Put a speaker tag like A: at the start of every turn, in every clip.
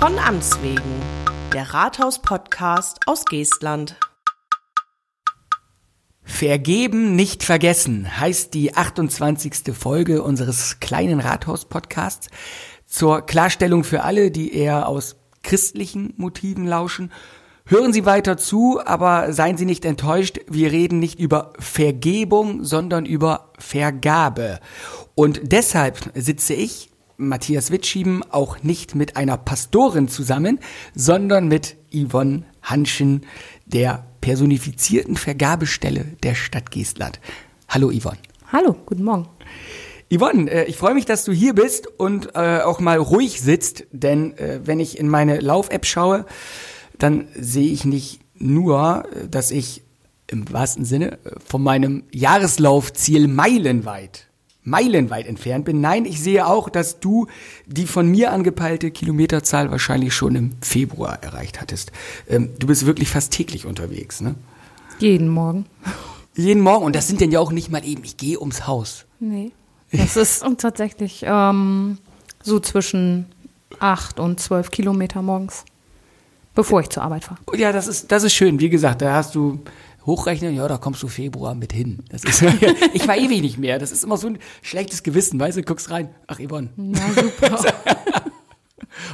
A: Von Amts wegen, der Rathaus-Podcast aus Geestland.
B: Vergeben, nicht vergessen heißt die 28. Folge unseres kleinen Rathaus-Podcasts. Zur Klarstellung für alle, die eher aus christlichen Motiven lauschen. Hören Sie weiter zu, aber seien Sie nicht enttäuscht. Wir reden nicht über Vergebung, sondern über Vergabe. Und deshalb sitze ich, Matthias Witschieben, auch nicht mit einer Pastorin zusammen, sondern mit Yvonne Hanschen, der personifizierten Vergabestelle der Stadt Geestland. Hallo Yvonne.
C: Hallo, guten Morgen.
B: Yvonne, äh, ich freue mich, dass du hier bist und äh, auch mal ruhig sitzt, denn äh, wenn ich in meine Lauf-App schaue, dann sehe ich nicht nur, dass ich im wahrsten Sinne von meinem Jahreslaufziel meilenweit, meilenweit entfernt bin. Nein, ich sehe auch, dass du die von mir angepeilte Kilometerzahl wahrscheinlich schon im Februar erreicht hattest. Ähm, du bist wirklich fast täglich unterwegs, ne?
C: Jeden Morgen.
B: Jeden Morgen. Und das sind denn ja auch nicht mal eben, ich gehe ums Haus.
C: Nee. Das ist tatsächlich ähm, so zwischen acht und zwölf Kilometer morgens, bevor ich zur Arbeit fahre.
B: Ja, das ist, das ist schön. Wie gesagt, da hast du hochrechnen, ja, da kommst du Februar mit hin. Das ist, ich war ewig nicht mehr. Das ist immer so ein schlechtes Gewissen, weißt du, guckst rein. Ach, Yvonne.
C: Na super.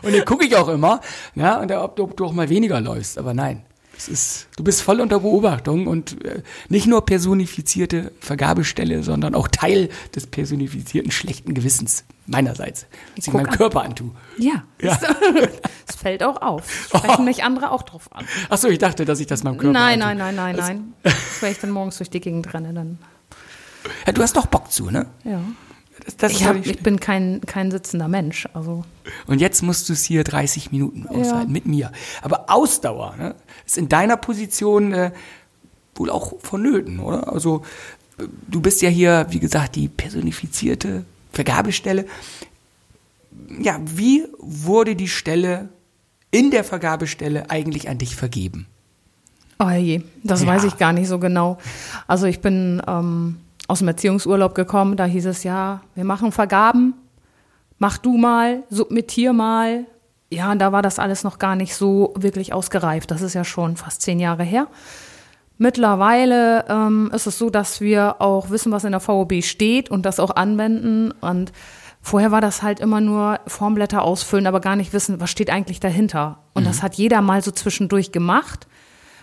B: und dann gucke ich auch immer, ja, und ob, ob du auch mal weniger läufst. Aber nein, es ist, du bist voll unter Beobachtung und äh, nicht nur personifizierte Vergabestelle, sondern auch Teil des personifizierten schlechten Gewissens meinerseits, was ich meinem
C: an.
B: Körper antue.
C: Ja,
B: Ja.
C: es fällt auch auf. Sprechen mich andere auch drauf an.
B: Ach so, ich dachte, dass ich das meinem Körper
C: Nein,
B: antue.
C: nein, nein, nein, nein. Wenn ich dann morgens durch die Gegend renne, dann
B: Ja, du hast doch Bock zu, ne?
C: ja.
B: Das,
C: Ich, hab, ich bin kein, kein sitzender Mensch. Also
B: Und jetzt musst du es hier 30 Minuten aushalten mit mir. Aber Ausdauer ne, ist in deiner Position äh, wohl auch vonnöten, oder? Also du bist ja hier, wie gesagt, die personifizierte Vergabestelle. Ja, wie wurde die Stelle in der Vergabestelle eigentlich an dich vergeben?
C: Oh je, das
B: Ja.
C: weiß ich gar nicht so genau. Also ich bin ähm, aus dem Erziehungsurlaub gekommen, da hieß es ja, wir machen Vergaben, mach du mal, submittier mal. Ja, und da war das alles noch gar nicht so wirklich ausgereift. Das ist ja schon fast zehn Jahre her. Mittlerweile ähm, ist es so, dass wir auch wissen, was in der VOB steht und das auch anwenden. Und vorher war das halt immer nur Formblätter ausfüllen, aber gar nicht wissen, was steht eigentlich dahinter. Und das hat jeder mal so zwischendurch gemacht.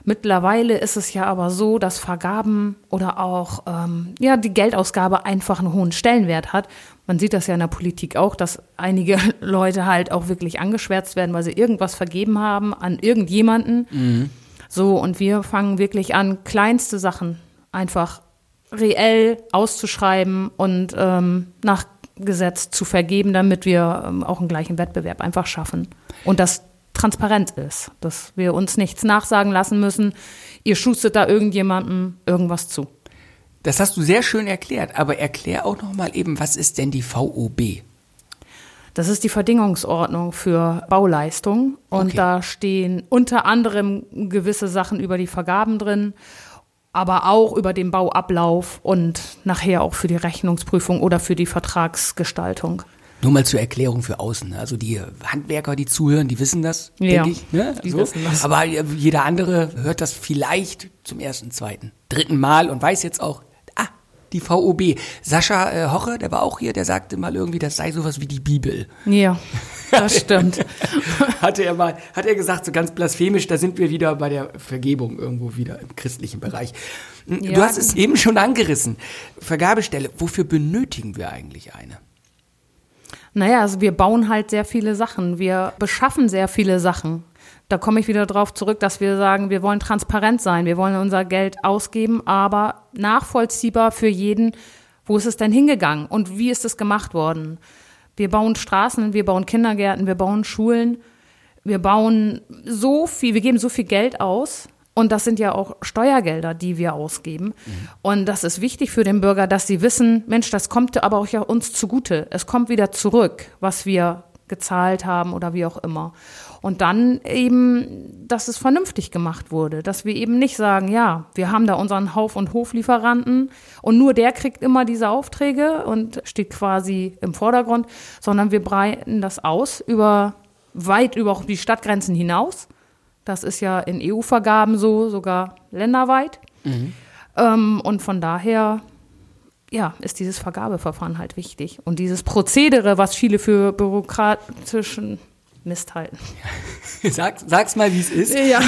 C: Mittlerweile ist es ja aber so, dass Vergaben oder auch ähm, ja, die Geldausgabe einfach einen hohen Stellenwert hat. Man sieht das ja in der Politik auch, dass einige Leute halt auch wirklich angeschwärzt werden, weil sie irgendwas vergeben haben an irgendjemanden. So, und wir fangen wirklich an, kleinste Sachen einfach reell auszuschreiben und ähm, nach Gesetz zu vergeben, damit wir ähm, auch einen gleichen Wettbewerb einfach schaffen. Und das transparent ist, dass wir uns nichts nachsagen lassen müssen, ihr schustet da irgendjemandem irgendwas zu.
B: Das hast du sehr schön erklärt, aber erklär auch noch mal eben, was ist denn die VOB?
C: Das ist die Verdingungsordnung für Bauleistung und
B: Okay.
C: da stehen unter anderem gewisse Sachen über die Vergaben drin, aber auch über den Bauablauf und nachher auch für die Rechnungsprüfung oder für die Vertragsgestaltung.
B: Nur mal zur Erklärung für außen. ne? Also die Handwerker, die zuhören, die wissen das,
C: Ja,
B: denke ich. Ne?
C: die wissen das.
B: Aber jeder andere hört das vielleicht zum ersten, zweiten, dritten Mal und weiß jetzt auch, ah, die VOB. Sascha äh, Hoche, der war auch hier, der sagte mal irgendwie, das sei sowas wie die Bibel.
C: Ja, das stimmt.
B: Hatte er mal, hat er gesagt, so ganz blasphemisch, da sind wir wieder bei der Vergebung irgendwo wieder im christlichen Bereich. Du
C: Ja.
B: hast es eben schon angerissen. Vergabestelle, wofür benötigen wir eigentlich eine?
C: Naja, also wir bauen halt sehr viele Sachen. Wir beschaffen sehr viele Sachen. Da komme ich wieder drauf zurück, dass wir sagen, wir wollen transparent sein. Wir wollen unser Geld ausgeben, aber nachvollziehbar für jeden, wo ist es denn hingegangen und wie ist es gemacht worden. Wir bauen Straßen, wir bauen Kindergärten, wir bauen Schulen. Wir bauen so viel, wir geben so viel Geld aus. Und das sind ja auch Steuergelder, die wir ausgeben. Und das ist wichtig für den Bürger, dass sie wissen, Mensch, das kommt aber auch ja uns zugute. Es kommt wieder zurück, was wir gezahlt haben oder wie auch immer. Und dann eben, dass es vernünftig gemacht wurde, dass wir eben nicht sagen, ja, wir haben da unseren Hauf- und Hoflieferanten und nur der kriegt immer diese Aufträge und steht quasi im Vordergrund, sondern wir breiten das aus über weit über die Stadtgrenzen hinaus. Das ist ja in EU-Vergaben so, sogar länderweit. Ähm, und von daher ja, ist dieses Vergabeverfahren halt wichtig. Und dieses Prozedere, was viele für bürokratischen Mist halten.
B: Sag, sag's mal, wie es ist.
C: Ja.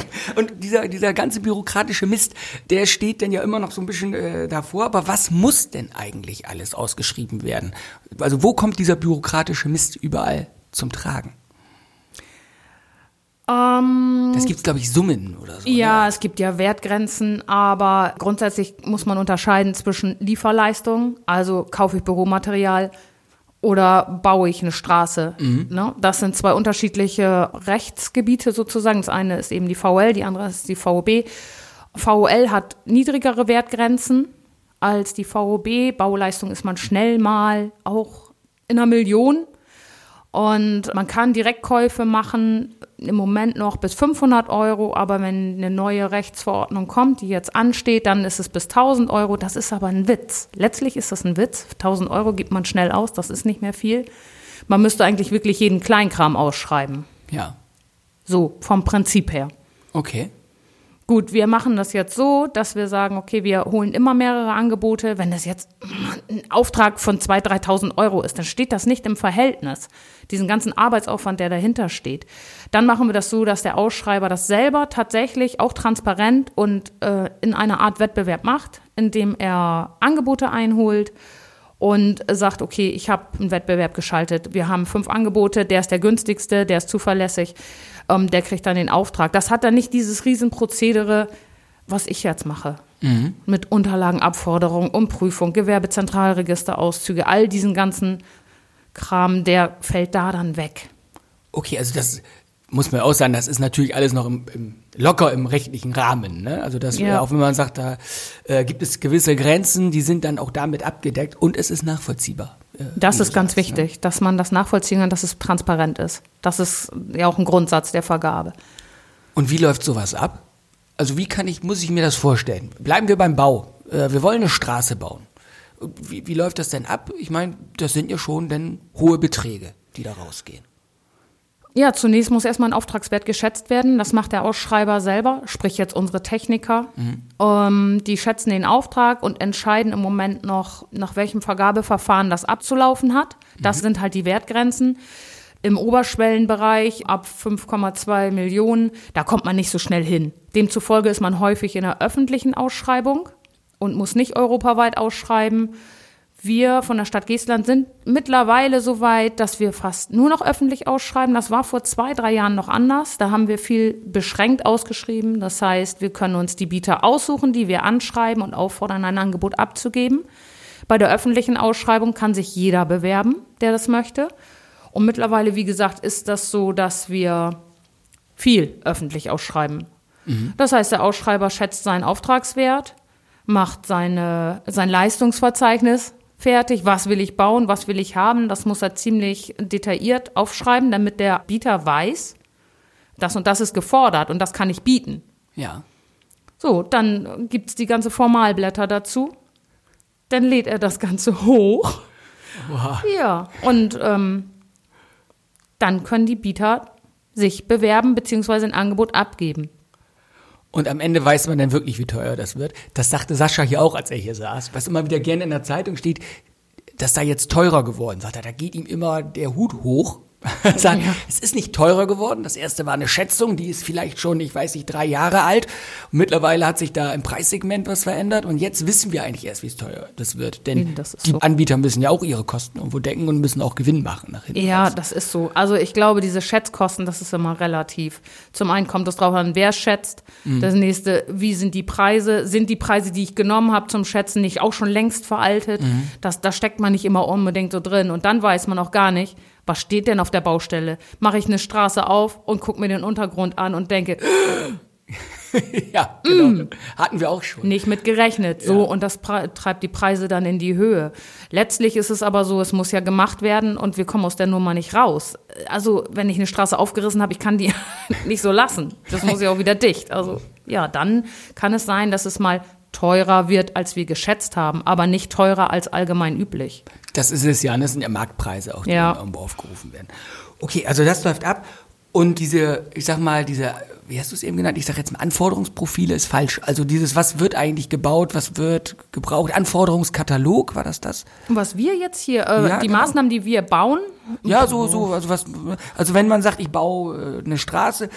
B: Und dieser, dieser ganze bürokratische Mist, der steht dann ja immer noch so ein bisschen äh, davor. Aber was muss denn eigentlich alles ausgeschrieben werden? Also wo kommt dieser bürokratische Mist überall zum Tragen?
C: Ähm,
B: Das gibt's, glaube ich, Summen oder so.
C: Ja,
B: Ne?
C: es gibt ja Wertgrenzen, aber grundsätzlich muss man unterscheiden zwischen Lieferleistungen, also kaufe ich Büromaterial oder baue ich eine Straße. Ne? Das sind zwei unterschiedliche Rechtsgebiete sozusagen. Das eine ist eben die VL, die andere ist die VOB. VOL hat niedrigere Wertgrenzen als die VOB. Bauleistung ist man schnell mal auch in einer Million. Und man kann Direktkäufe machen, im Moment noch bis 500 Euro, aber wenn eine neue Rechtsverordnung kommt, die jetzt ansteht, dann ist es bis 1000 Euro. Das ist aber ein Witz. Letztlich ist das ein Witz. 1000 Euro gibt man schnell aus, das ist nicht mehr viel. Man müsste eigentlich wirklich jeden Kleinkram ausschreiben.
B: Ja.
C: So, vom Prinzip her.
B: Okay.
C: Gut, wir machen das jetzt so, dass wir sagen, okay, wir holen immer mehrere Angebote. Wenn das jetzt ein Auftrag von 2.000, 3.000 Euro ist, dann steht das nicht im Verhältnis. Diesen ganzen Arbeitsaufwand, der dahinter steht. Dann machen wir das so, dass der Ausschreiber das selber tatsächlich auch transparent und äh, in einer Art Wettbewerb macht, indem er Angebote einholt und sagt, okay, ich habe einen Wettbewerb geschaltet. Wir haben fünf Angebote, der ist der günstigste, der ist zuverlässig, ähm, der kriegt dann den Auftrag. Das hat dann nicht dieses Riesenprozedere, was ich jetzt mache. Mit Unterlagenabforderung, Umprüfung, Gewerbezentralregisterauszüge, all diesen ganzen Kram, der fällt da dann weg.
B: Okay, also das muss man auch sagen, das ist natürlich alles noch im, im locker im rechtlichen Rahmen. Ne? Also das,
C: Ja.
B: äh, auch wenn man sagt, da äh, gibt es gewisse Grenzen, die sind dann auch damit abgedeckt und es ist nachvollziehbar. Äh,
C: Das ist ganz
B: ne?
C: wichtig, dass man das nachvollziehen kann, dass es transparent ist. Das ist ja auch ein Grundsatz der Vergabe.
B: Und wie läuft sowas ab? Also wie kann ich, muss ich mir das vorstellen? Bleiben wir beim Bau. Äh, wir wollen eine Straße bauen. Wie, wie läuft das denn ab? Ich meine, das sind ja schon dann hohe Beträge, die da rausgehen.
C: Ja, zunächst muss erstmal ein Auftragswert geschätzt werden. Das macht der Ausschreiber selber, sprich jetzt unsere Techniker. Ähm, die schätzen den Auftrag und entscheiden im Moment noch, nach welchem Vergabeverfahren das abzulaufen hat. Das sind halt die Wertgrenzen. Im Oberschwellenbereich ab 5,2 Millionen, da kommt man nicht so schnell hin. Demzufolge ist man häufig in einer öffentlichen Ausschreibung und muss nicht europaweit ausschreiben. Wir von der Stadt Geestland sind mittlerweile so weit, dass wir fast nur noch öffentlich ausschreiben. Das war vor zwei, drei Jahren noch anders. Da haben wir viel beschränkt ausgeschrieben. Das heißt, wir können uns die Bieter aussuchen, die wir anschreiben und auffordern, ein Angebot abzugeben. Bei der öffentlichen Ausschreibung kann sich jeder bewerben, der das möchte. Und mittlerweile, wie gesagt, ist das so, dass wir viel öffentlich ausschreiben. Das heißt, der Ausschreiber schätzt seinen Auftragswert, macht seine, sein Leistungsverzeichnis fertig, was will ich bauen, was will ich haben. Das muss er ziemlich detailliert aufschreiben, damit der Bieter weiß, das und das ist gefordert und das kann ich bieten.
B: Ja.
C: So, dann gibt's die ganze Formalblätter dazu. Dann lädt er das Ganze hoch. Ja, und ähm, dann können die Bieter sich bewerben bzw. ein Angebot abgeben.
B: Und am Ende weiß man dann wirklich, wie teuer das wird. Das sagte Sascha hier auch, als er hier saß. Was immer wieder gerne in der Zeitung steht, das sei jetzt teurer geworden. Sagt er, da geht ihm immer der Hut hoch. Sagt, Es ist nicht teurer geworden. Das erste war eine Schätzung, die ist vielleicht schon, ich weiß nicht, drei Jahre alt. Und mittlerweile hat sich da im Preissegment was verändert. Und jetzt wissen wir eigentlich erst, wie es teuer das wird. Denn
C: Das
B: die
C: so.
B: Anbieter müssen ja auch ihre Kosten irgendwo decken und müssen auch Gewinn machen nach hinten.
C: Ja,
B: raus.
C: das ist so. Also ich glaube, diese Schätzkosten, das ist immer relativ. Zum einen kommt es drauf an, wer schätzt. Das nächste, wie sind die Preise? Sind die Preise, die ich genommen habe zum Schätzen, nicht auch schon längst veraltet? Das, da steckt man nicht immer unbedingt so drin. Und dann weiß man auch gar nicht, was steht denn auf der Baustelle? Mache ich eine Straße auf und gucke mir den Untergrund an und denke,
B: ja, genau. Hatten wir auch schon.
C: nicht mit gerechnet. So, und das treibt die Preise dann in die Höhe. Letztlich ist es aber so, es muss ja gemacht werden und wir kommen aus der Nummer nicht raus. Also, wenn ich eine Straße aufgerissen habe, ich kann die nicht so lassen. Das muss ja auch wieder dicht. Also, ja, dann kann es sein, dass es mal teurer wird, als wir geschätzt haben, aber nicht teurer als allgemein üblich.
B: Das ist es ja, das sind ja Marktpreise auch, die
C: Ja.
B: irgendwo aufgerufen werden. Okay, also das läuft ab. Und diese, ich sag mal, diese, wie hast du es eben genannt? Ich sag jetzt mal, Anforderungsprofile ist falsch. Also dieses, was wird eigentlich gebaut, was wird gebraucht? Anforderungskatalog, war das das?
C: Was wir jetzt hier, äh,
B: Ja,
C: die
B: genau.
C: Maßnahmen, die wir bauen,
B: Ja, so, so, also was, also wenn man sagt, ich baue äh, eine Straße,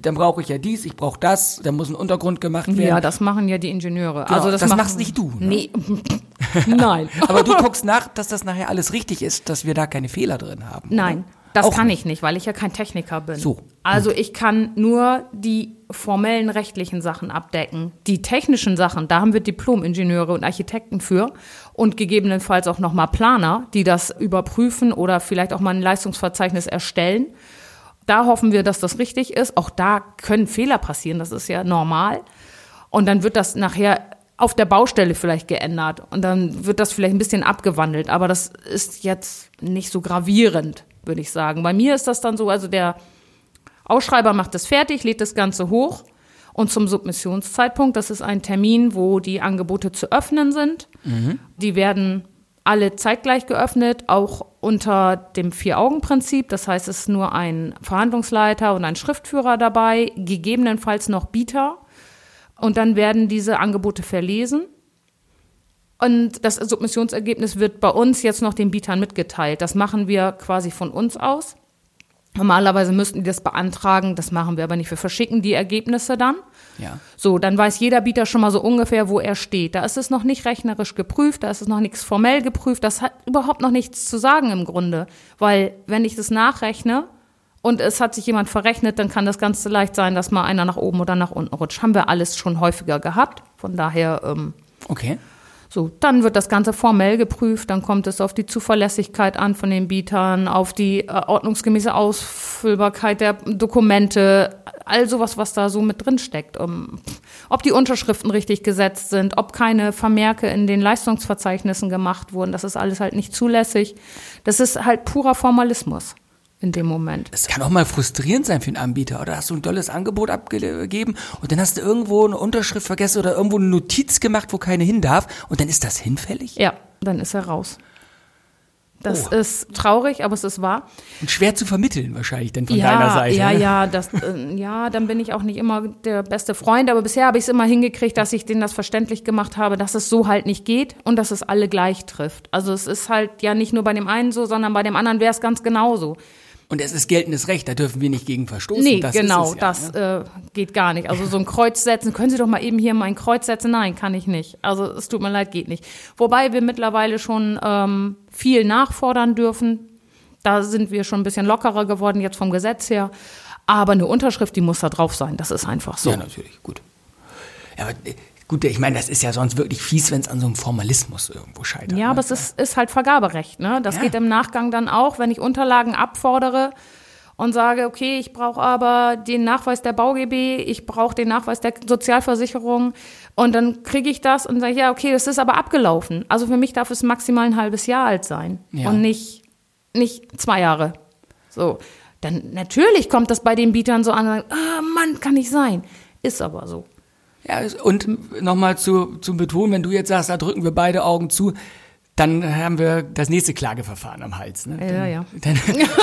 B: dann brauche ich ja dies, ich brauche das, dann muss ein Untergrund gemacht werden.
C: ja, das machen ja die Ingenieure.
B: Genau,
C: also das,
B: das machst nicht du, ne?
C: Nee, nein.
B: Aber du guckst nach, dass das nachher alles richtig ist, dass wir da keine Fehler drin haben.
C: Nein,
B: oder?
C: das
B: Auch
C: kann
B: nicht.
C: ich nicht, weil ich ja kein Techniker bin.
B: So,
C: Also ich kann nur die formellen rechtlichen Sachen abdecken. Die technischen Sachen, da haben wir Diplom-Ingenieure und Architekten für und gegebenenfalls auch nochmal Planer, die das überprüfen oder vielleicht auch mal ein Leistungsverzeichnis erstellen. Da hoffen wir, dass das richtig ist. Auch da können Fehler passieren, das ist ja normal. Und dann wird das nachher auf der Baustelle vielleicht geändert und dann wird das vielleicht ein bisschen abgewandelt. Aber das ist jetzt nicht so gravierend, würde ich sagen. Bei mir ist das dann so, also der Ausschreiber macht das fertig, lädt das Ganze hoch und zum Submissionszeitpunkt, das ist ein Termin, wo die Angebote zu öffnen sind. Die werden alle zeitgleich geöffnet, auch unter dem Vier-Augen-Prinzip. Das heißt, es ist nur ein Verhandlungsleiter und ein Schriftführer dabei, gegebenenfalls noch Bieter. Und dann werden diese Angebote verlesen. Und das Submissionsergebnis wird bei uns jetzt noch den Bietern mitgeteilt. Das machen wir quasi von uns aus. Normalerweise müssten die das beantragen, das machen wir aber nicht. Wir verschicken die Ergebnisse dann.
B: Ja.
C: So, dann weiß jeder Bieter schon mal so ungefähr, wo er steht. Da ist es noch nicht rechnerisch geprüft, da ist es noch nichts formell geprüft. Das hat überhaupt noch nichts zu sagen im Grunde. Weil, wenn ich das nachrechne und es hat sich jemand verrechnet, dann kann das ganz leicht sein, dass mal einer nach oben oder nach unten rutscht. Haben wir alles schon häufiger gehabt. Von daher, ähm,
B: Okay.
C: So, dann wird das Ganze formell geprüft, dann kommt es auf die Zuverlässigkeit an von den Bietern, auf die äh, ordnungsgemäße Ausfüllbarkeit der Dokumente, all sowas, was da so mit drin steckt. Um, ob die Unterschriften richtig gesetzt sind, ob keine Vermerke in den Leistungsverzeichnissen gemacht wurden, das ist alles halt nicht zulässig. Das ist halt purer Formalismus in dem Moment.
B: Es kann auch mal frustrierend sein für einen Anbieter. Oder hast du ein tolles Angebot abgegeben und dann hast du irgendwo eine Unterschrift vergessen oder irgendwo eine Notiz gemacht, wo keine hin darf und dann ist das hinfällig
C: Ja, dann ist er raus. Das
B: Oh.
C: ist traurig, aber es ist wahr.
B: und schwer zu vermitteln wahrscheinlich dann von
C: ja,
B: deiner Seite.
C: Ja,
B: ne?
C: ja, das, äh, ja, dann bin ich auch nicht immer der beste Freund, aber bisher habe ich es immer hingekriegt, dass ich denen das verständlich gemacht habe, dass es so halt nicht geht und dass es alle gleich trifft. Also es ist halt ja nicht nur bei dem einen so, sondern bei dem anderen wäre es ganz genauso.
B: Und es ist geltendes Recht, da dürfen wir nicht gegen verstoßen.
C: Nee,
B: das
C: genau,
B: ja,
C: das
B: ne?
C: äh, geht gar nicht. Also so ein Kreuz setzen, können Sie doch mal eben hier mal ein Kreuz setzen? Nein, kann ich nicht. Also es tut mir leid, geht nicht. Wobei wir mittlerweile schon ähm, viel nachfordern dürfen. Da sind wir schon ein bisschen lockerer geworden jetzt vom Gesetz her. Aber eine Unterschrift, die muss da drauf sein. Das ist einfach so.
B: Ja, natürlich, gut. Ja, aber äh, gut, ich meine, das ist ja sonst wirklich fies, wenn es an so einem Formalismus irgendwo scheitert.
C: Ja,
B: ne?
C: aber es ist, ist halt Vergaberecht. Ne? Das
B: Ja.
C: geht im Nachgang dann auch, wenn ich Unterlagen abfordere und sage, okay, ich brauche aber den Nachweis der BauGB, ich brauche den Nachweis der Sozialversicherung und dann kriege ich das und sage, ja, okay, das ist aber abgelaufen. Also für mich darf es maximal ein halbes Jahr alt sein
B: Ja.
C: und nicht, nicht zwei Jahre. So. Dann natürlich kommt das bei den Bietern so an, und sagt, ah, Mann, kann nicht sein. Ist aber so.
B: Ja, und nochmal zu, zum Betonen, wenn du jetzt sagst, da drücken wir beide Augen zu, dann haben wir das nächste Klageverfahren am Hals. Ne?
C: Ja,
B: dann,
C: ja.
B: Dann,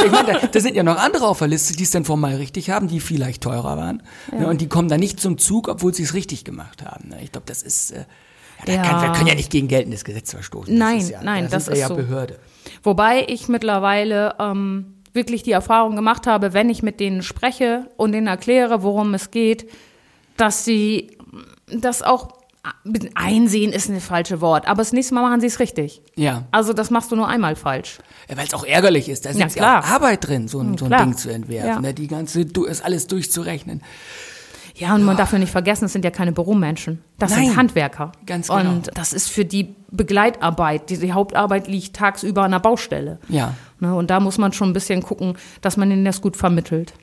B: ich meine, da, da sind ja noch andere auf der Liste, die es dann formal richtig haben, die vielleicht teurer waren. Ne? Und die kommen dann nicht zum Zug, obwohl sie es richtig gemacht haben. Ne? Ich glaube, das ist. Äh, ja,
C: Ja.
B: Kann, wir können ja nicht gegen geltendes Gesetz verstoßen.
C: Nein,
B: das ist ja,
C: nein,
B: da
C: das
B: wir
C: ist
B: ja
C: so.
B: Behörde.
C: Wobei ich mittlerweile ähm, wirklich die Erfahrung gemacht habe, wenn ich mit denen spreche und denen erkläre, worum es geht, dass sie das auch einsehen ist ein falsche Wort, aber das nächste Mal machen sie es richtig.
B: Ja.
C: Also das machst du nur einmal falsch.
B: Ja, Weil es auch ärgerlich ist. Da ist
C: Ja,
B: ja
C: klar.
B: auch Arbeit drin, so ein, so ein
C: klar.
B: Ding zu entwerfen.
C: Ja.
B: Ne? Die ganze, du, ist alles durchzurechnen.
C: Ja, und man darf ja nicht vergessen, es sind ja keine Büromenschen. Das
B: Nein,
C: sind Handwerker.
B: ganz genau.
C: Und das ist für die Begleitarbeit. Die, die Hauptarbeit liegt tagsüber an der Baustelle.
B: Ja.
C: Ne, und da muss man schon ein bisschen gucken, dass man ihnen das gut vermittelt.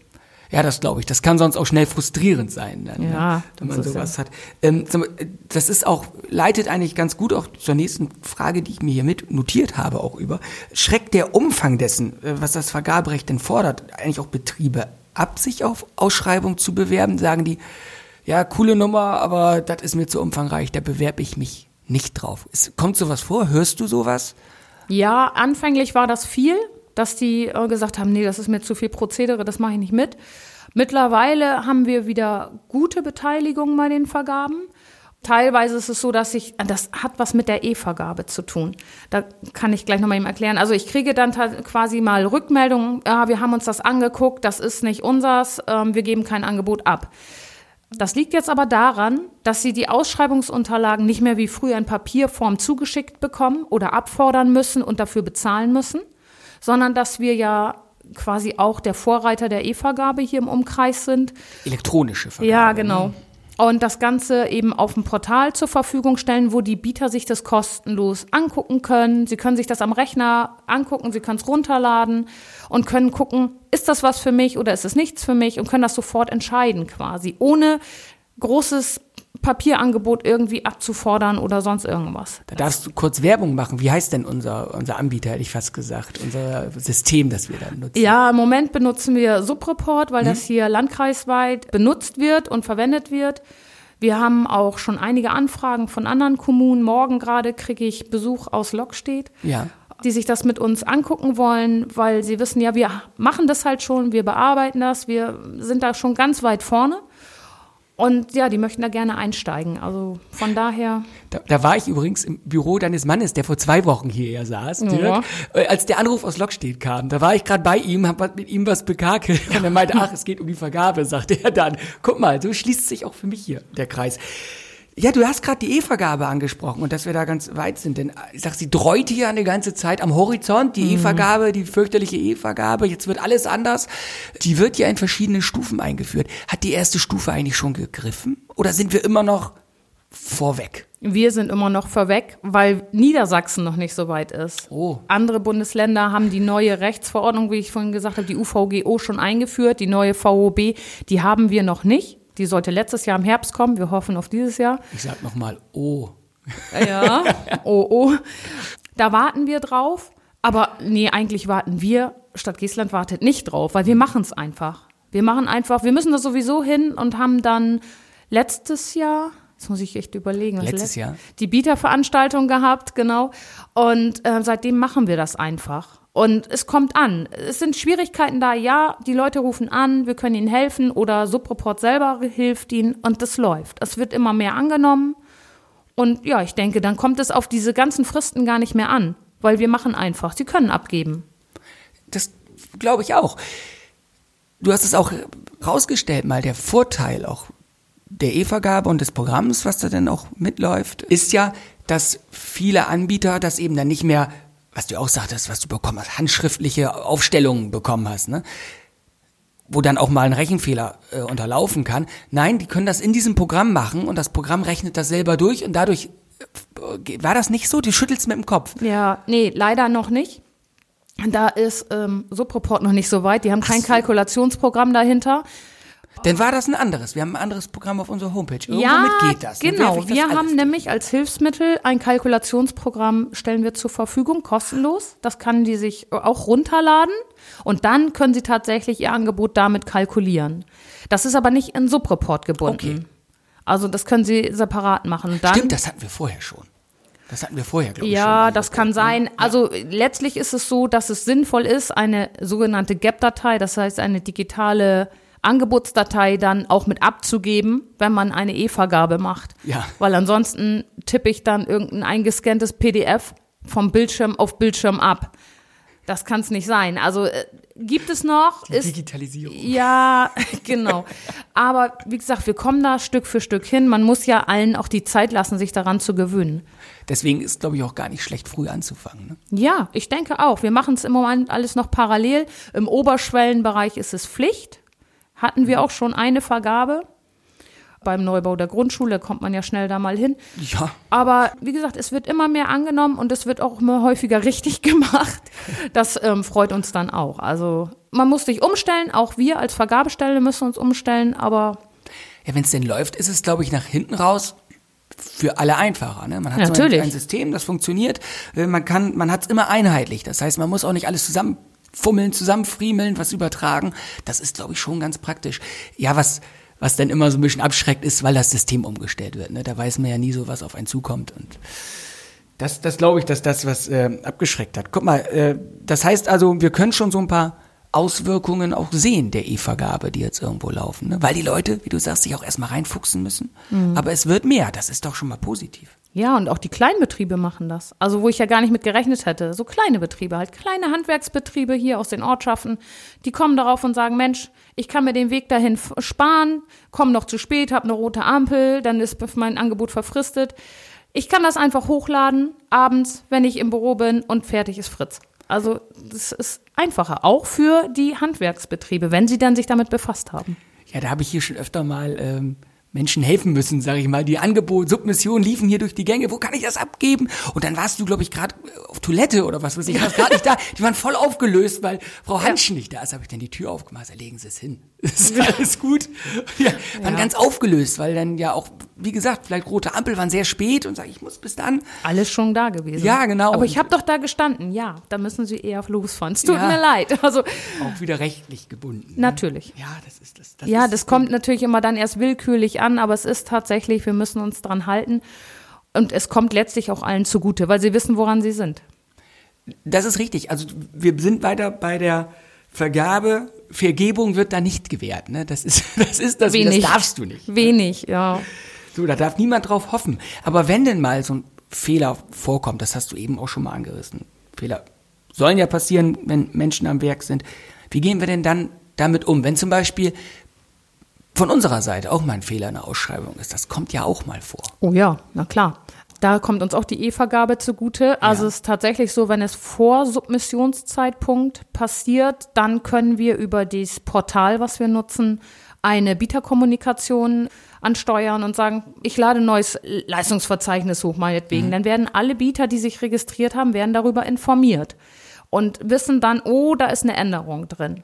B: Ja, das glaube ich. Das kann sonst auch schnell frustrierend sein, dann,
C: Ja,
B: ne? wenn man sowas hat. Ähm, mal, das ist auch, leitet eigentlich ganz gut auch zur nächsten Frage, die ich mir hier mit notiert habe, auch über. Schreckt der Umfang dessen, äh, was das Vergaberecht denn fordert, eigentlich auch Betriebe ab, sich auf Ausschreibung zu bewerben? Sagen die, ja, coole Nummer, aber das ist mir zu umfangreich, da bewerbe ich mich nicht drauf. Es, kommt sowas vor? Hörst du sowas?
C: Ja, anfänglich war das viel, dass die äh, gesagt haben, nee, das ist mir zu viel Prozedere, das mache ich nicht mit. Mittlerweile haben wir wieder gute Beteiligung bei den Vergaben. Teilweise ist es so, dass ich, das hat was mit der E-Vergabe zu tun. Da kann ich gleich nochmal ihm erklären. Also ich kriege dann quasi mal Rückmeldungen, ja, wir haben uns das angeguckt, das ist nicht unsers, ähm, wir geben kein Angebot ab. Das liegt jetzt aber daran, dass sie die Ausschreibungsunterlagen nicht mehr wie früher in Papierform zugeschickt bekommen oder abfordern müssen und dafür bezahlen müssen, sondern dass wir ja quasi auch der Vorreiter der E-Vergabe hier im Umkreis sind.
B: Elektronische Vergabe.
C: Ja, genau. Ne? Und das Ganze eben auf dem Portal zur Verfügung stellen, wo die Bieter sich das kostenlos angucken können. Sie können sich das am Rechner angucken, sie können es runterladen und können gucken, ist das was für mich oder ist es nichts für mich und können das sofort entscheiden quasi, ohne großes Papierangebot irgendwie abzufordern oder sonst irgendwas.
B: Da darfst du kurz Werbung machen. Wie heißt denn unser, unser Anbieter, hätte ich fast gesagt, unser System, das wir da nutzen?
C: Ja, im Moment benutzen wir Subreport, weil hm. das hier landkreisweit benutzt wird und verwendet wird. Wir haben auch schon einige Anfragen von anderen Kommunen. Morgen gerade kriege ich Besuch aus Lockstedt.
B: Ja
C: die sich das mit uns angucken wollen, weil sie wissen, ja, wir machen das halt schon, wir bearbeiten das, wir sind da schon ganz weit vorne. Und ja, die möchten da gerne einsteigen. Also von daher.
B: Da, da war ich übrigens im Büro deines Mannes, der vor zwei Wochen hierher saß, Dirk, ja. Äh, als der Anruf aus Lockstedt kam. Da war ich gerade bei ihm, hab mit ihm was bekakelt und er meinte, ach, es geht um die Vergabe, sagte er dann. Guck mal, so schließt sich auch für mich hier der Kreis. Ja, du hast gerade die E-Vergabe angesprochen und dass wir da ganz weit sind. Denn ich sag, sie dreut hier eine ganze Zeit am Horizont, die mhm. E-Vergabe, die fürchterliche E-Vergabe. Jetzt wird alles anders. Die wird ja in verschiedenen Stufen eingeführt. Hat die erste Stufe eigentlich schon gegriffen? Oder sind wir immer noch vorweg?
C: Wir sind immer noch vorweg, weil Niedersachsen noch nicht so weit ist.
B: Oh.
C: Andere Bundesländer haben die neue Rechtsverordnung, wie ich vorhin gesagt habe, die UVGO schon eingeführt. Die neue VOB, die haben wir noch nicht. Die sollte letztes Jahr im Herbst kommen. Wir hoffen auf dieses Jahr.
B: Ich sag nochmal, oh.
C: Ja, oh, oh. Da warten wir drauf. Aber nee, eigentlich warten wir, Stadt Giesland wartet nicht drauf, weil wir machen es einfach. Wir machen einfach, wir müssen da sowieso hin und haben dann letztes Jahr, Jetzt muss ich echt überlegen.
B: Letztes Jahr?
C: Die Bieterveranstaltung gehabt, genau. Und äh, seitdem machen wir das einfach. Und es kommt an. Es sind Schwierigkeiten da, ja, die Leute rufen an, wir können ihnen helfen oder Subreport selber hilft ihnen und das läuft. Es wird immer mehr angenommen. Und ja, ich denke, dann kommt es auf diese ganzen Fristen gar nicht mehr an, weil wir machen einfach. Sie können abgeben.
B: Das glaube ich auch. Du hast es auch rausgestellt, mal der Vorteil auch der E-Vergabe und des Programms, was da dann auch mitläuft, ist ja, dass viele Anbieter das eben dann nicht mehr was du auch sagtest, was du bekommen hast, handschriftliche Aufstellungen bekommen hast, ne? wo dann auch mal ein Rechenfehler äh, unterlaufen kann. Nein, die können das in diesem Programm machen und das Programm rechnet das selber durch und dadurch äh, war das nicht so? Du schüttelst mit dem Kopf.
C: Ja, nee, leider noch nicht. Da ist ähm, Subroport noch nicht so weit. Die haben kein so. Kalkulationsprogramm dahinter.
B: Denn war das ein anderes? Wir haben ein anderes Programm auf unserer Homepage. Irgendwo
C: ja,
B: geht das.
C: Genau. Das wir haben nämlich als Hilfsmittel ein Kalkulationsprogramm stellen wir zur Verfügung, kostenlos. Das kann die sich auch runterladen und dann können sie tatsächlich ihr Angebot damit kalkulieren. Das ist aber nicht in Subreport gebunden. Okay. Also das können sie separat machen.
B: Dann, Stimmt, das hatten wir vorher schon. Das hatten wir vorher, glaube
C: ich. Ja, das kann ne? sein. Ja. Also letztlich ist es so, dass es sinnvoll ist, eine sogenannte GAP-Datei, das heißt eine digitale Angebotsdatei dann auch mit abzugeben, wenn man eine E-Vergabe macht.
B: Ja.
C: Weil ansonsten tippe ich dann irgendein eingescanntes PDF vom Bildschirm auf Bildschirm ab. Das kann es nicht sein. Also äh, gibt es noch.
B: Die ist, Digitalisierung.
C: Ja, genau. Aber wie gesagt, wir kommen da Stück für Stück hin. Man muss ja allen auch die Zeit lassen, sich daran zu gewöhnen.
B: Deswegen ist, glaube ich, auch gar nicht schlecht, früh anzufangen. Ne?
C: Ja, ich denke auch. Wir machen es im Moment alles noch parallel. Im Oberschwellenbereich ist es Pflicht hatten wir auch schon eine Vergabe. Beim Neubau der Grundschule kommt man ja schnell da mal hin.
B: Ja.
C: Aber wie gesagt, es wird immer mehr angenommen und es wird auch immer häufiger richtig gemacht. Das ähm, freut uns dann auch. Also man muss sich umstellen, auch wir als Vergabestelle müssen uns umstellen, aber.
B: Ja, wenn es denn läuft, ist es, glaube ich, nach hinten raus für alle einfacher. Ne? Man hat
C: Natürlich.
B: so ein, ein System, das funktioniert. Äh, man kann, man hat es immer einheitlich. Das heißt, man muss auch nicht alles zusammen fummeln, zusammenfriemeln, was übertragen. Das ist, glaube ich, schon ganz praktisch. Ja, was, was dann immer so ein bisschen abschreckt ist, weil das System umgestellt wird. Ne? Da weiß man ja nie so, was auf einen zukommt. Und das, das glaube ich, dass das was äh, abgeschreckt hat. Guck mal, äh, das heißt also, wir können schon so ein paar Auswirkungen auch sehen der E-Vergabe, die jetzt irgendwo laufen. Ne? Weil die Leute, wie du sagst, sich auch erstmal reinfuchsen müssen. Mhm. Aber es wird mehr, das ist doch schon mal positiv.
C: Ja, und auch die Kleinbetriebe machen das. Also wo ich ja gar nicht mit gerechnet hätte. So kleine Betriebe, halt kleine Handwerksbetriebe hier aus den Ortschaften, die kommen darauf und sagen, Mensch, ich kann mir den Weg dahin sparen, komme noch zu spät, habe eine rote Ampel, dann ist mein Angebot verfristet. Ich kann das einfach hochladen, abends, wenn ich im Büro bin und fertig ist Fritz. Also das ist einfacher, auch für die Handwerksbetriebe, wenn sie dann sich damit befasst haben.
B: Ja, da habe ich hier schon öfter mal ähm, Menschen helfen müssen, sage ich mal. Die Angebot, Submissionen liefen hier durch die Gänge. Wo kann ich das abgeben? Und dann warst du, glaube ich, gerade auf Toilette oder was weiß ich. Warst gerade nicht da. Die waren voll aufgelöst, weil Frau Hanschen nicht da ist. Habe ich dann die Tür aufgemacht. Da legen Sie es hin. Ist alles gut. Ja, waren ja. ganz aufgelöst, weil dann ja auch, wie gesagt, vielleicht rote Ampel waren sehr spät und sage ich muss bis dann.
C: Alles schon da gewesen.
B: Ja, genau.
C: Aber ich habe doch da gestanden. Ja, da müssen Sie eher losfahren. Es tut ja. mir leid. Also
B: auch wieder rechtlich gebunden.
C: Ne? Natürlich.
B: Ja, das ist das.
C: das ja, ist das kommt natürlich immer dann erst willkürlich an, aber es ist tatsächlich, wir müssen uns dran halten. Und es kommt letztlich auch allen zugute, weil sie wissen, woran sie sind.
B: Das ist richtig. Also wir sind weiter bei der Vergabe, Vergebung wird da nicht gewährt. Ne? Das ist das, ist das,
C: Wenig.
B: das darfst du nicht.
C: Wenig, ja.
B: So, da darf niemand drauf hoffen. Aber wenn denn mal so ein Fehler vorkommt, das hast du eben auch schon mal angerissen. Fehler sollen ja passieren, wenn Menschen am Werk sind. Wie gehen wir denn dann damit um? Wenn zum Beispiel von unserer Seite auch mal ein Fehler in der Ausschreibung ist, das kommt ja auch mal vor.
C: Oh ja, na klar. Da kommt uns auch die E-Vergabe zugute. Also ja. es ist tatsächlich so, wenn es vor Submissionszeitpunkt passiert, dann können wir über das Portal, was wir nutzen, eine Bieterkommunikation ansteuern und sagen, ich lade ein neues Leistungsverzeichnis hoch, meinetwegen. Mhm. Dann werden alle Bieter, die sich registriert haben, werden darüber informiert und wissen dann, oh, da ist eine Änderung drin.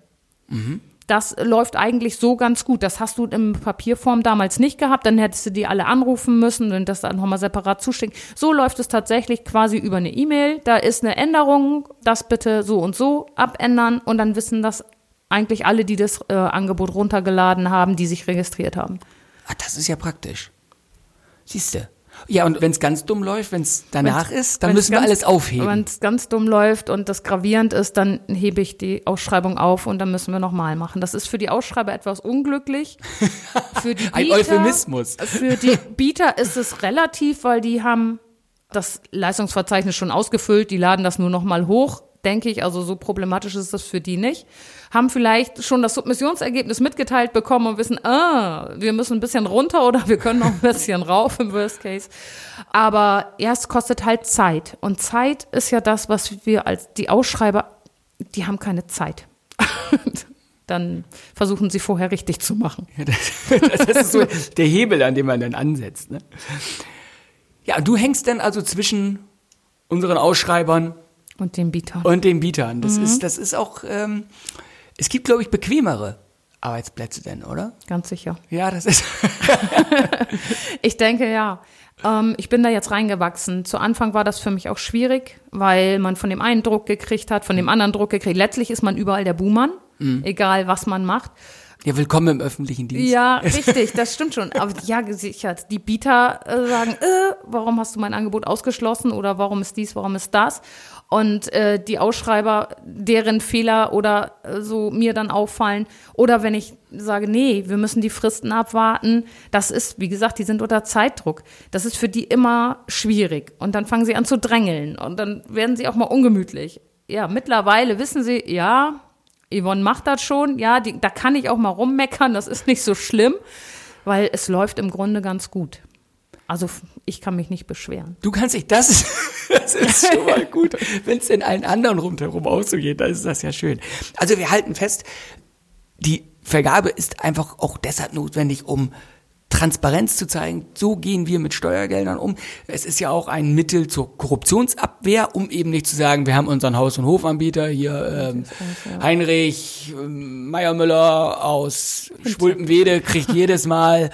C: Mhm. Das läuft eigentlich so ganz gut. Das hast du im Papierform damals nicht gehabt. Dann hättest du die alle anrufen müssen und das dann nochmal separat zuschicken. So läuft es tatsächlich quasi über eine E-Mail. Da ist eine Änderung, das bitte so und so abändern und dann wissen das eigentlich alle, die das äh, Angebot runtergeladen haben, die sich registriert haben.
B: Ah, das ist ja praktisch. Siehst du. Ja, und wenn es ganz dumm läuft, wenn es danach wenn's, ist, dann müssen wir alles aufheben.
C: Wenn es ganz dumm läuft und das gravierend ist, dann hebe ich die Ausschreibung auf und dann müssen wir nochmal machen. Das ist für die Ausschreiber etwas unglücklich.
B: Für die Bieter, Ein Euphemismus.
C: Für die Bieter ist es relativ, weil die haben das Leistungsverzeichnis schon ausgefüllt, die laden das nur nochmal hoch denke ich. Also so problematisch ist das für die nicht. Haben vielleicht schon das Submissionsergebnis mitgeteilt bekommen und wissen, ah, wir müssen ein bisschen runter oder wir können noch ein bisschen rauf im Worst Case. Aber es kostet halt Zeit. Und Zeit ist ja das, was wir als die Ausschreiber, die haben keine Zeit. dann versuchen sie vorher richtig zu machen. Ja,
B: das, das, ist so der Hebel, an dem man dann ansetzt. Ne? Ja, du hängst dann also zwischen unseren Ausschreibern
C: und den Bietern.
B: Und den Bietern. Das, mhm. ist, das ist auch, ähm, es gibt, glaube ich, bequemere Arbeitsplätze denn, oder?
C: Ganz sicher.
B: Ja, das ist.
C: ich denke ja. Ähm, ich bin da jetzt reingewachsen. Zu Anfang war das für mich auch schwierig, weil man von dem einen Druck gekriegt hat, von dem anderen Druck gekriegt. Letztlich ist man überall der Buhmann, mhm. egal was man macht.
B: Ja, willkommen im öffentlichen Dienst.
C: Ja, richtig, das stimmt schon. Aber ja, gesichert. Die Bieter äh, sagen, äh, warum hast du mein Angebot ausgeschlossen oder warum ist dies, warum ist das? und äh, die Ausschreiber, deren Fehler oder äh, so mir dann auffallen. Oder wenn ich sage, nee, wir müssen die Fristen abwarten, das ist, wie gesagt, die sind unter Zeitdruck. Das ist für die immer schwierig. Und dann fangen sie an zu drängeln und dann werden sie auch mal ungemütlich. Ja, mittlerweile wissen sie, ja, Yvonne macht das schon, ja, die, da kann ich auch mal rummeckern, das ist nicht so schlimm, weil es läuft im Grunde ganz gut. Also ich kann mich nicht beschweren.
B: Du kannst dich, das ist, das ist schon mal gut. Wenn es in allen anderen rundherum auch so geht, dann ist das ja schön. Also wir halten fest, die Vergabe ist einfach auch deshalb notwendig, um Transparenz zu zeigen, so gehen wir mit Steuergeldern um. Es ist ja auch ein Mittel zur Korruptionsabwehr, um eben nicht zu sagen, wir haben unseren Haus- und Hofanbieter hier, ähm, Heinrich ähm, Meiermüller aus Schwulpenwede kriegt jedes Mal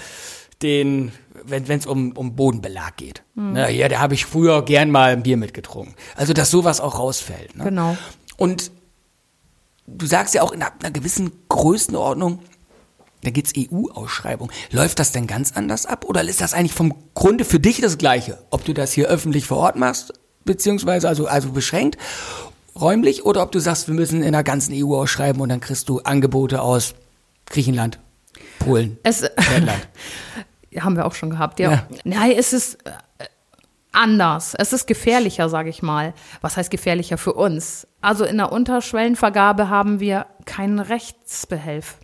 B: den wenn es um, um Bodenbelag geht. Mhm. Ne, ja, da habe ich früher gern mal ein Bier mitgetrunken. Also, dass sowas auch rausfällt. Ne?
C: Genau.
B: Und du sagst ja auch in einer, einer gewissen Größenordnung Da geht's EU-Ausschreibung. Läuft das denn ganz anders ab oder ist das eigentlich vom Grunde für dich das Gleiche? Ob du das hier öffentlich vor Ort machst, beziehungsweise also, also beschränkt, räumlich, oder ob du sagst, wir müssen in der ganzen EU ausschreiben und dann kriegst du Angebote aus Griechenland, Polen,
C: Es,
B: Lettland.
C: haben wir auch schon gehabt, ja.
B: Ja.
C: Nein, es ist äh, anders. Es ist gefährlicher, sage ich mal. Was heißt gefährlicher für uns? Also in der Unterschwellenvergabe haben wir keinen Rechtsbehelf.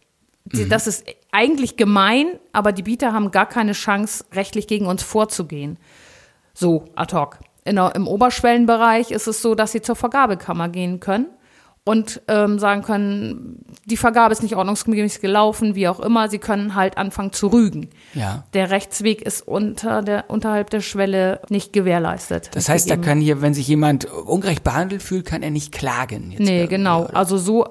C: Die- Das ist eigentlich gemein, aber die Bieter haben gar keine Chance, rechtlich gegen uns vorzugehen. So, ad hoc. Der, Im Oberschwellenbereich ist es so, dass sie zur Vergabekammer gehen können und ähm, sagen können, die Vergabe ist nicht ordnungsgemäß gelaufen, wie auch immer. Sie können halt anfangen zu rügen.
B: Ja.
C: Der Rechtsweg ist unter der, unterhalb der Schwelle nicht gewährleistet.
B: Das heißt, da kann hier, wenn sich jemand ungerecht behandelt fühlt, kann er nicht klagen. Jetzt
C: Nee, genau. Also so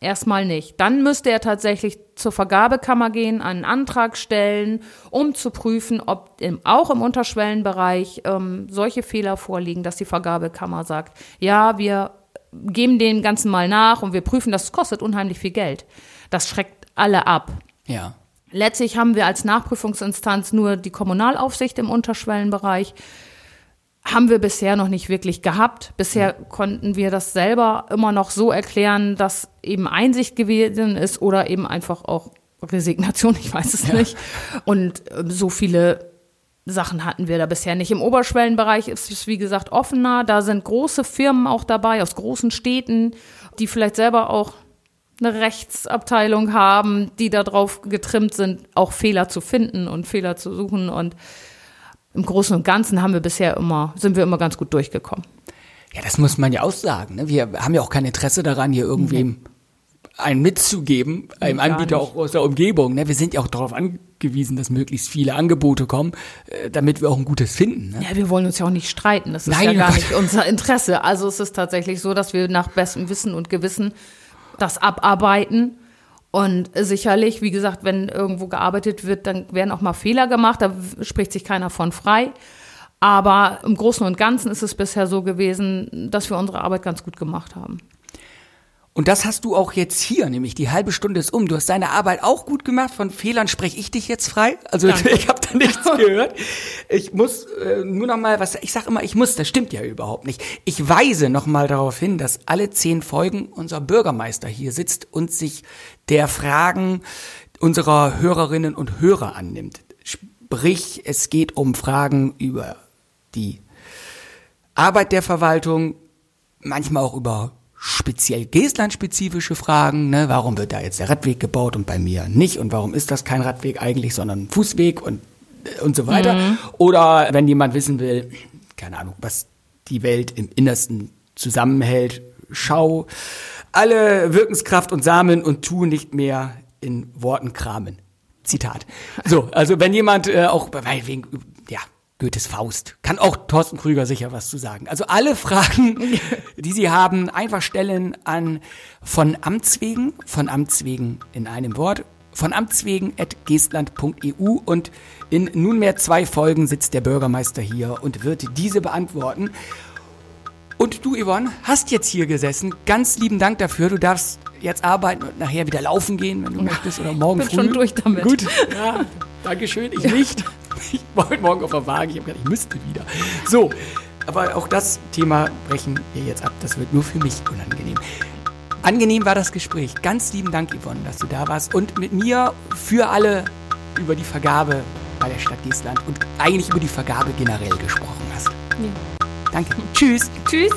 C: erstmal nicht. Dann müsste er tatsächlich zur Vergabekammer gehen, einen Antrag stellen, um zu prüfen, ob im, auch im Unterschwellenbereich ähm, solche Fehler vorliegen, dass die Vergabekammer sagt, ja, wir geben dem Ganzen mal nach und wir prüfen, das kostet unheimlich viel Geld. Das schreckt alle ab.
B: Ja.
C: Letztlich haben wir als Nachprüfungsinstanz nur die Kommunalaufsicht im Unterschwellenbereich. Haben wir bisher noch nicht wirklich gehabt. Bisher konnten wir das selber immer noch so erklären, dass eben Einsicht gewesen ist oder eben einfach auch Resignation, ich weiß es nicht. Und ähm, so viele Sachen hatten wir da bisher nicht. Im Oberschwellenbereich ist es, wie gesagt, offener. Da sind große Firmen auch dabei aus großen Städten, die vielleicht selber auch eine Rechtsabteilung haben, die darauf getrimmt sind, auch Fehler zu finden und Fehler zu suchen. Und im Großen und Ganzen haben wir bisher immer, sind wir immer ganz gut durchgekommen.
B: Ja, das muss man ja auch sagen. Ne? Wir haben ja auch kein Interesse daran, hier irgendwem einen mitzugeben, einem
C: gar
B: Anbieter
C: nicht.
B: auch aus der Umgebung. Ne? Wir sind ja auch darauf angewiesen, dass möglichst viele Angebote kommen, äh, damit wir auch ein gutes finden. Ne?
C: Ja, wir wollen uns ja auch nicht streiten. Das ist
B: Nein,
C: ja gar
B: Gott.
C: nicht unser Interesse. Also es ist tatsächlich so, dass wir nach bestem Wissen und Gewissen das abarbeiten. Und sicherlich, wie gesagt, wenn irgendwo gearbeitet wird, dann werden auch mal Fehler gemacht. Da spricht sich keiner von frei. Aber im Großen und Ganzen ist es bisher so gewesen, dass wir unsere Arbeit ganz gut gemacht haben.
B: Und das hast du auch jetzt hier, nämlich die halbe Stunde ist um. Du hast deine Arbeit auch gut gemacht. Von Fehlern spreche ich dich jetzt frei. Also
C: Danke.
B: ich habe da nichts gehört. Ich muss äh, nur noch mal was. Ich sage immer, ich muss. Das stimmt ja überhaupt nicht. Ich weise noch mal darauf hin, dass alle zehn Folgen unser Bürgermeister hier sitzt und sich der Fragen unserer Hörerinnen und Hörer annimmt. Sprich, es geht um Fragen über die Arbeit der Verwaltung, manchmal auch über speziell Geestland-spezifische Fragen. Ne? Warum wird da jetzt der Radweg gebaut und bei mir nicht? Und warum ist das kein Radweg eigentlich, sondern ein Fußweg und, äh, und so weiter? Oder wenn jemand wissen will, keine Ahnung, was die Welt im Innersten zusammenhält, schau, alle Wirkenskraft und Samen und tu nicht mehr in Worten kramen. Zitat. So, also wenn jemand äh, auch, weil wegen, Goethes Faust, kann auch Thorsten Krüger sicher was zu sagen. Also alle Fragen, die Sie haben, einfach stellen an von Amts wegen, von Amts wegen in einem Wort, von Amts wegen at geestland.eu und in nunmehr zwei Folgen sitzt der Bürgermeister hier und wird diese beantworten. Und du, Yvonne, hast jetzt hier gesessen. Ganz lieben Dank dafür. Du darfst jetzt arbeiten und nachher wieder laufen gehen, wenn du möchtest, oder morgen
C: bin
B: früh.
C: schon durch damit.
B: Gut, ja, danke schön. Ich nicht. Ich war heute Morgen auf der Waage. Ich habe gedacht, ich müsste wieder. So, aber auch das Thema brechen wir jetzt ab. Das wird nur für mich unangenehm. Angenehm war das Gespräch. Ganz lieben Dank, Yvonne, dass du da warst und mit mir für alle über die Vergabe bei der Stadt Geestland und eigentlich über die Vergabe generell gesprochen hast. Danke. Tschüss.
C: Tschüss.